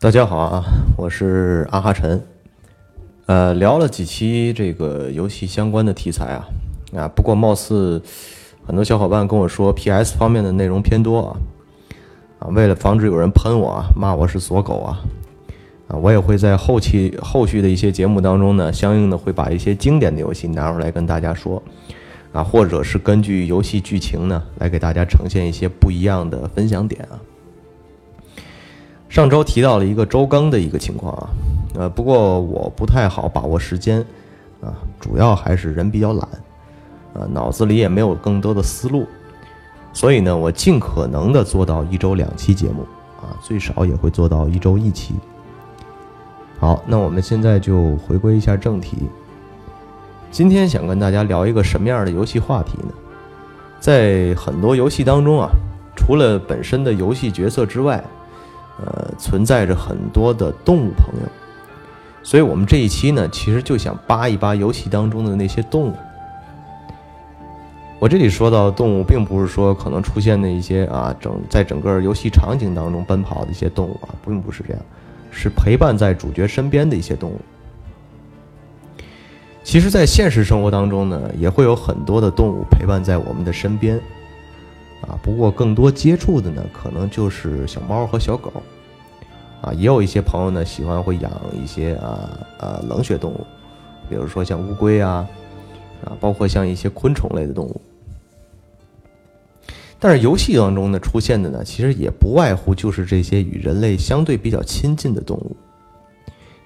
大家好啊，我是阿哈晨。呃，聊了几期这个游戏相关的题材啊啊，不过貌似很多小伙伴跟我说 PS 方面的内容偏多啊啊，为了防止有人喷我啊，骂我是锁狗啊啊，我也会在后期后续的一些节目当中呢，相应的会把一些经典的游戏拿出来跟大家说啊，或者是根据游戏剧情呢来给大家呈现一些不一样的分享点啊。上周提到了一个周更的一个情况啊，呃，不过我不太好把握时间，啊，主要还是人比较懒，啊，脑子里也没有更多的思路，所以呢，我尽可能的做到一周两期节目，啊，最少也会做到一周一期。好，那我们现在就回归一下正题，今天想跟大家聊一个什么样的游戏话题呢？在很多游戏当中啊，除了本身的游戏角色之外，呃，存在着很多的动物朋友，所以我们这一期呢，其实就想扒一扒游戏当中的那些动物。我这里说到动物，并不是说可能出现的一些啊，整在整个游戏场景当中奔跑的一些动物啊，并不是这样，是陪伴在主角身边的一些动物。其实，在现实生活当中呢，也会有很多的动物陪伴在我们的身边。啊，不过更多接触的呢，可能就是小猫和小狗，啊，也有一些朋友呢喜欢会养一些啊呃冷血动物，比如说像乌龟啊，啊，包括像一些昆虫类的动物。但是游戏当中呢出现的呢，其实也不外乎就是这些与人类相对比较亲近的动物。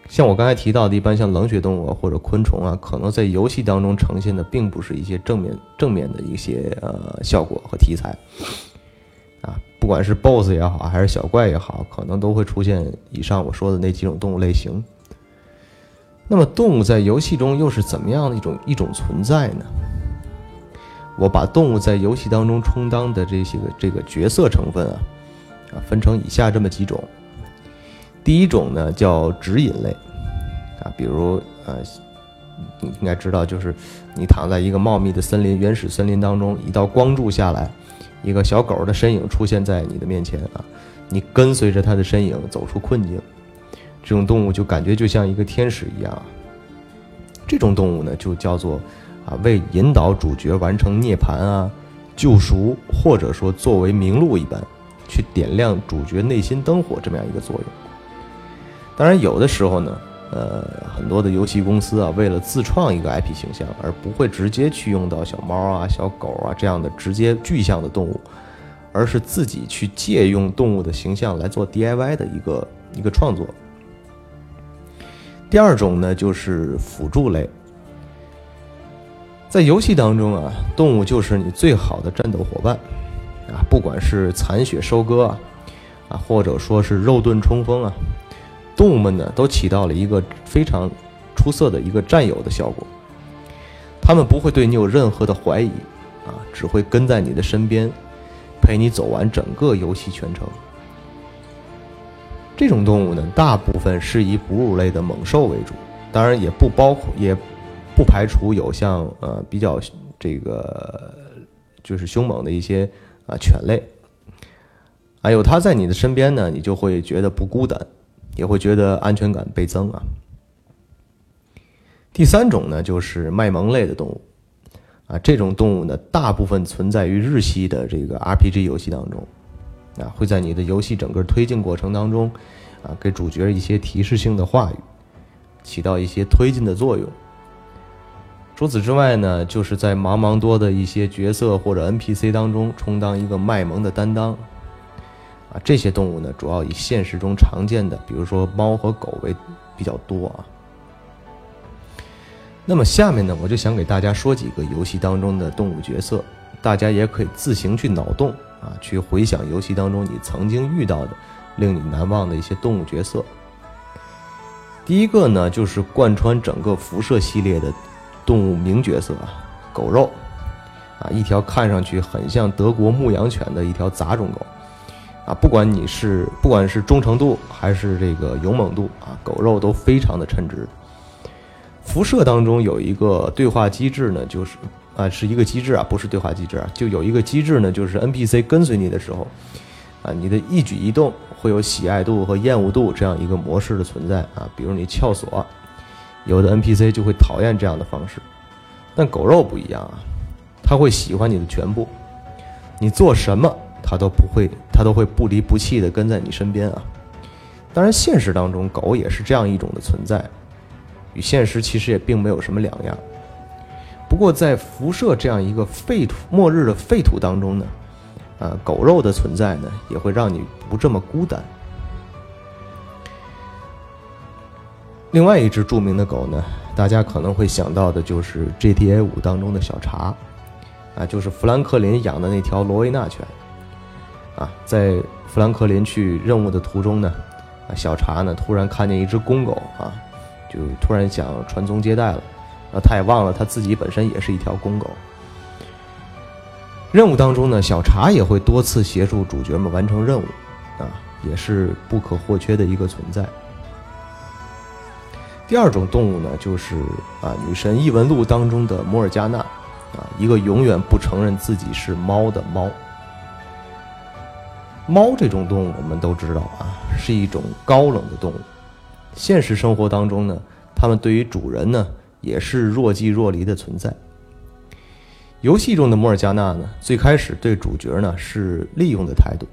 像我刚才提到的，一般像冷血动物啊或者昆虫啊，可能在游戏当中呈现的并不是一些正面正面的一些呃效果和题材啊，不管是 BOSS 也好，还是小怪也好，可能都会出现以上我说的那几种动物类型。那么动物在游戏中又是怎么样的一种一种存在呢？我把动物在游戏当中充当的这些个这个角色成分啊啊分成以下这么几种。第一种呢叫指引类，啊，比如呃，你应该知道，就是你躺在一个茂密的森林、原始森林当中，一道光柱下来，一个小狗的身影出现在你的面前啊，你跟随着它的身影走出困境，这种动物就感觉就像一个天使一样。这种动物呢就叫做啊，为引导主角完成涅槃啊、救赎，或者说作为明路一般，去点亮主角内心灯火这么样一个作用。当然，有的时候呢，呃，很多的游戏公司啊，为了自创一个 IP 形象，而不会直接去用到小猫啊、小狗啊这样的直接具象的动物，而是自己去借用动物的形象来做 DIY 的一个一个创作。第二种呢，就是辅助类，在游戏当中啊，动物就是你最好的战斗伙伴啊，不管是残血收割啊，啊，或者说是肉盾冲锋啊。动物们呢，都起到了一个非常出色的一个战友的效果。他们不会对你有任何的怀疑，啊，只会跟在你的身边，陪你走完整个游戏全程。这种动物呢，大部分是以哺乳类的猛兽为主，当然也不包括，也不排除有像呃比较这个就是凶猛的一些啊犬类。啊，有它在你的身边呢，你就会觉得不孤单。也会觉得安全感倍增啊。第三种呢，就是卖萌类的动物，啊，这种动物呢，大部分存在于日系的这个 RPG 游戏当中，啊，会在你的游戏整个推进过程当中，啊，给主角一些提示性的话语，起到一些推进的作用。除此之外呢，就是在茫茫多的一些角色或者 NPC 当中，充当一个卖萌的担当。啊，这些动物呢，主要以现实中常见的，比如说猫和狗为比较多啊。那么下面呢，我就想给大家说几个游戏当中的动物角色，大家也可以自行去脑洞啊，去回想游戏当中你曾经遇到的令你难忘的一些动物角色。第一个呢，就是贯穿整个辐射系列的动物名角色啊，狗肉啊，一条看上去很像德国牧羊犬的一条杂种狗。啊，不管你是不管是忠诚度还是这个勇猛度啊，狗肉都非常的称职。辐射当中有一个对话机制呢，就是啊是一个机制啊，不是对话机制啊，就有一个机制呢，就是 NPC 跟随你的时候，啊，你的一举一动会有喜爱度和厌恶度这样一个模式的存在啊。比如你撬锁，有的 NPC 就会讨厌这样的方式，但狗肉不一样啊，它会喜欢你的全部，你做什么它都不会，它都会不离不弃的跟在你身边啊。当然，现实当中狗也是这样一种的存在，与现实其实也并没有什么两样。不过，在辐射这样一个废土、末日的废土当中呢，啊，狗肉的存在呢，也会让你不这么孤单。另外一只著名的狗呢，大家可能会想到的就是 GTA 五当中的小茶，啊，就是富兰克林养的那条罗威纳犬，啊，在富兰克林去任务的途中呢。啊，小茶呢，突然看见一只公狗啊，就突然想传宗接代了。然后他也忘了他自己本身也是一条公狗。任务当中呢，小茶也会多次协助主角们完成任务，啊，也是不可或缺的一个存在。第二种动物呢，就是啊，《女神异闻录》当中的摩尔加纳，啊，一个永远不承认自己是猫的猫。猫这种动物，我们都知道啊，是一种高冷的动物。现实生活当中呢，它们对于主人呢，也是若即若离的存在。游戏中的莫尔加纳呢，最开始对主角呢是利用的态度，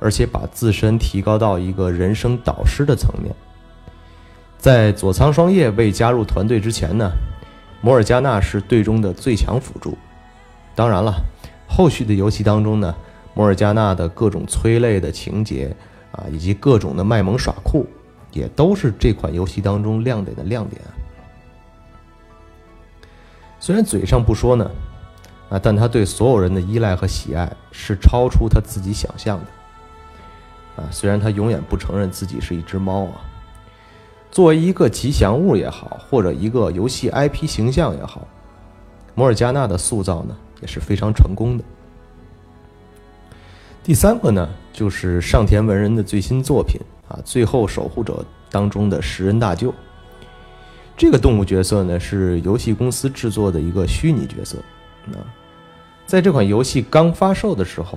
而且把自身提高到一个人生导师的层面。在佐仓双叶未加入团队之前呢，摩尔加纳是队中的最强辅助。当然了，后续的游戏当中呢。摩尔加纳的各种催泪的情节啊，以及各种的卖萌耍酷，也都是这款游戏当中亮点的亮点。虽然嘴上不说呢，啊，但他对所有人的依赖和喜爱是超出他自己想象的。啊，虽然他永远不承认自己是一只猫啊，作为一个吉祥物也好，或者一个游戏 IP 形象也好，摩尔加纳的塑造呢也是非常成功的。第三个呢，就是上田文人的最新作品啊，《最后守护者》当中的食人大舅。这个动物角色呢，是游戏公司制作的一个虚拟角色。啊，在这款游戏刚发售的时候，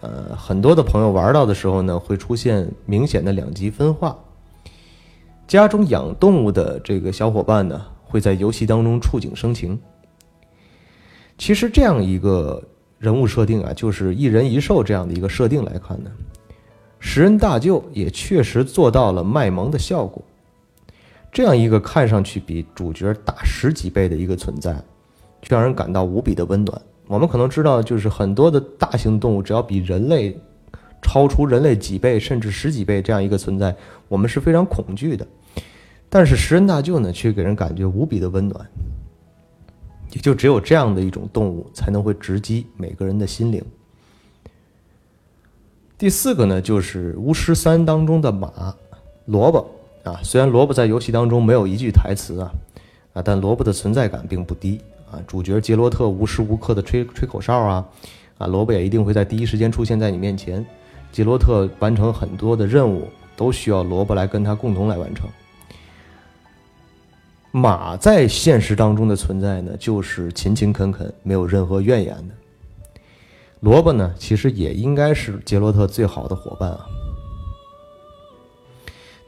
呃，很多的朋友玩到的时候呢，会出现明显的两极分化。家中养动物的这个小伙伴呢，会在游戏当中触景生情。其实这样一个。人物设定啊，就是一人一兽这样的一个设定来看呢，食人大舅也确实做到了卖萌的效果。这样一个看上去比主角大十几倍的一个存在，却让人感到无比的温暖。我们可能知道，就是很多的大型动物，只要比人类超出人类几倍甚至十几倍这样一个存在，我们是非常恐惧的。但是食人大舅呢，却给人感觉无比的温暖。也就只有这样的一种动物，才能会直击每个人的心灵。第四个呢，就是《巫师三》当中的马萝卜啊。虽然萝卜在游戏当中没有一句台词啊，啊，但萝卜的存在感并不低啊。主角杰罗特无时无刻的吹吹口哨啊，啊，萝卜也一定会在第一时间出现在你面前。杰罗特完成很多的任务，都需要萝卜来跟他共同来完成。马在现实当中的存在呢，就是勤勤恳恳，没有任何怨言的。萝卜呢，其实也应该是杰洛特最好的伙伴啊。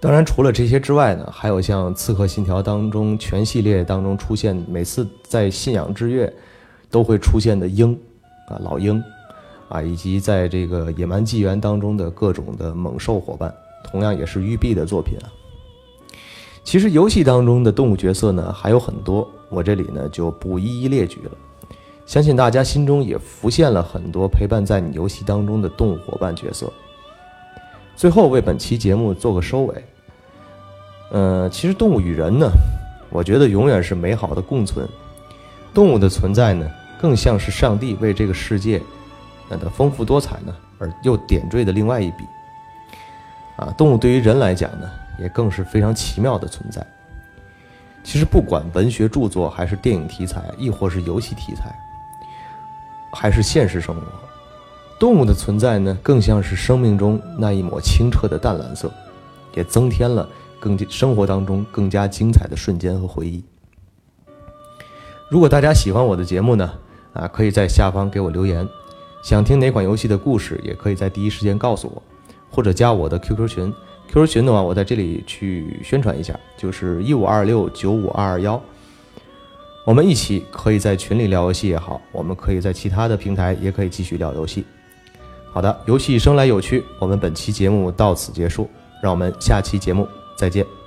当然，除了这些之外呢，还有像《刺客信条》当中全系列当中出现，每次在信仰之月都会出现的鹰啊，老鹰啊，以及在这个野蛮纪元当中的各种的猛兽伙伴，同样也是育碧的作品啊。其实游戏当中的动物角色呢还有很多，我这里呢就不一一列举了。相信大家心中也浮现了很多陪伴在你游戏当中的动物伙伴角色。最后为本期节目做个收尾。呃，其实动物与人呢，我觉得永远是美好的共存。动物的存在呢，更像是上帝为这个世界那的丰富多彩呢而又点缀的另外一笔。啊，动物对于人来讲呢。也更是非常奇妙的存在。其实，不管文学著作，还是电影题材，亦或是游戏题材，还是现实生活，动物的存在呢，更像是生命中那一抹清澈的淡蓝色，也增添了更生活当中更加精彩的瞬间和回忆。如果大家喜欢我的节目呢，啊，可以在下方给我留言。想听哪款游戏的故事，也可以在第一时间告诉我，或者加我的 QQ 群。QQ 群的话，我在这里去宣传一下，就是一五二六九五二二幺。我们一起可以在群里聊游戏也好，我们可以在其他的平台也可以继续聊游戏。好的，游戏生来有趣，我们本期节目到此结束，让我们下期节目再见。